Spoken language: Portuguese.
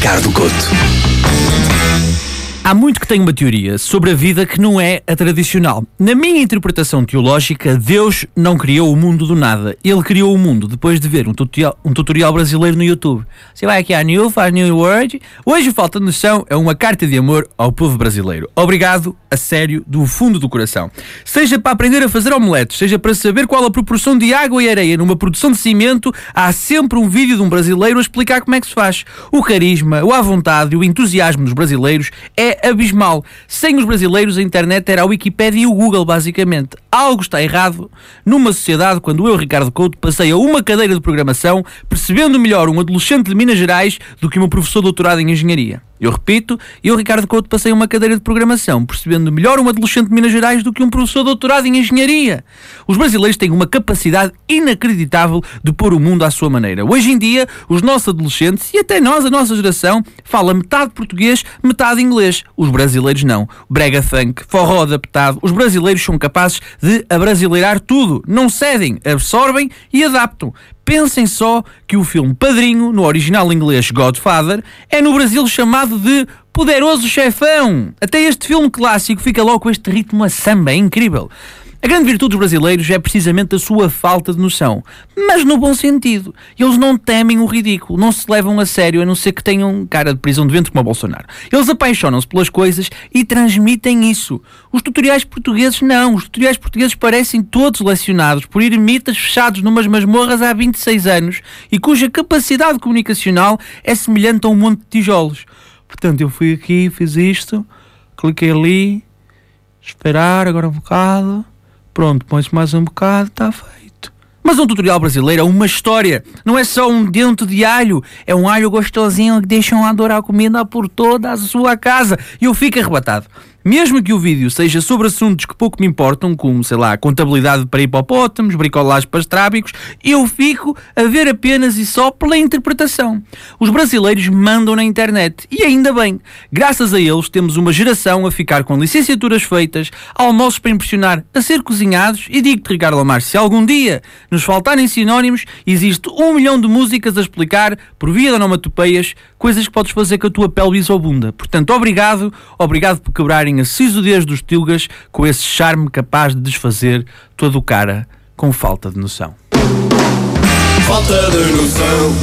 Ricardo Couto. Há muito que tenho uma teoria sobre a vida que não é a tradicional. Na minha interpretação teológica, Deus não criou o mundo do nada. Ele criou o mundo depois de ver um tutorial, um tutorial brasileiro no YouTube. Você vai aqui a New, faz New Word. Hoje Falta Noção é uma carta de amor ao povo brasileiro. Obrigado, a sério, do fundo do coração. Seja para aprender a fazer omeletes, seja para saber qual a proporção de água e areia numa produção de cimento, há sempre um vídeo de um brasileiro a explicar como é que se faz. O carisma, o à vontade e o entusiasmo dos brasileiros é abismal. Sem os brasileiros, a internet era a Wikipédia e o Google, basicamente. Algo está errado numa sociedade quando eu, Ricardo Couto, passei a uma cadeira de programação percebendo melhor um adolescente de Minas Gerais do que um professor doutorado em engenharia. Eu repito, eu, Ricardo Couto, passei uma cadeira de programação, percebendo melhor um adolescente de Minas Gerais do que um professor doutorado em engenharia. Os brasileiros têm uma capacidade inacreditável de pôr o mundo à sua maneira. Hoje em dia, os nossos adolescentes, e até nós, a nossa geração, fala metade português, metade inglês. Os brasileiros não. Brega funk, forró adaptado. Os brasileiros são capazes de abrasileirar tudo. Não cedem, absorvem e adaptam. Pensem só que o filme Padrinho, no original inglês Godfather, é no Brasil chamado de Poderoso Chefão. Até este filme clássico fica logo com este ritmo a samba, é incrível. A grande virtude dos brasileiros é precisamente a sua falta de noção, mas no bom sentido. Eles não temem o ridículo, não se levam a sério, a não ser que tenham cara de prisão de ventre como o Bolsonaro. Eles apaixonam-se pelas coisas e transmitem isso. Os tutoriais portugueses não. Os tutoriais portugueses parecem todos lecionados por ermitas fechados numas masmorras há 26 anos e cuja capacidade comunicacional é semelhante a um monte de tijolos. Portanto, eu fui aqui, fiz isto, cliquei ali, esperar agora um bocado. Pronto, põe-se mais um bocado, está feito. Mas um tutorial brasileiro é uma história. Não é só um dente de alho. É um alho gostosinho que deixam adorar a comida por toda a sua casa. E eu fico arrebatado. Mesmo que o vídeo seja sobre assuntos que pouco me importam, como, sei lá, contabilidade para hipopótamos, bricolagem para estrábicos, eu fico a ver apenas e só pela interpretação. Os brasileiros mandam na internet, e ainda bem. Graças a eles temos uma geração a ficar com licenciaturas feitas, almoços para impressionar, a ser cozinhados, e digo-te, Ricardo Lamar, se algum dia nos faltarem sinónimos, existe um milhão de músicas a explicar, por via de onomatopeias, coisas que podes fazer com a tua pelvis ou bunda. Portanto, obrigado, obrigado por quebrarem a sisudez dos tilgas com esse charme capaz de desfazer todo o cara com falta de noção. Falta de noção.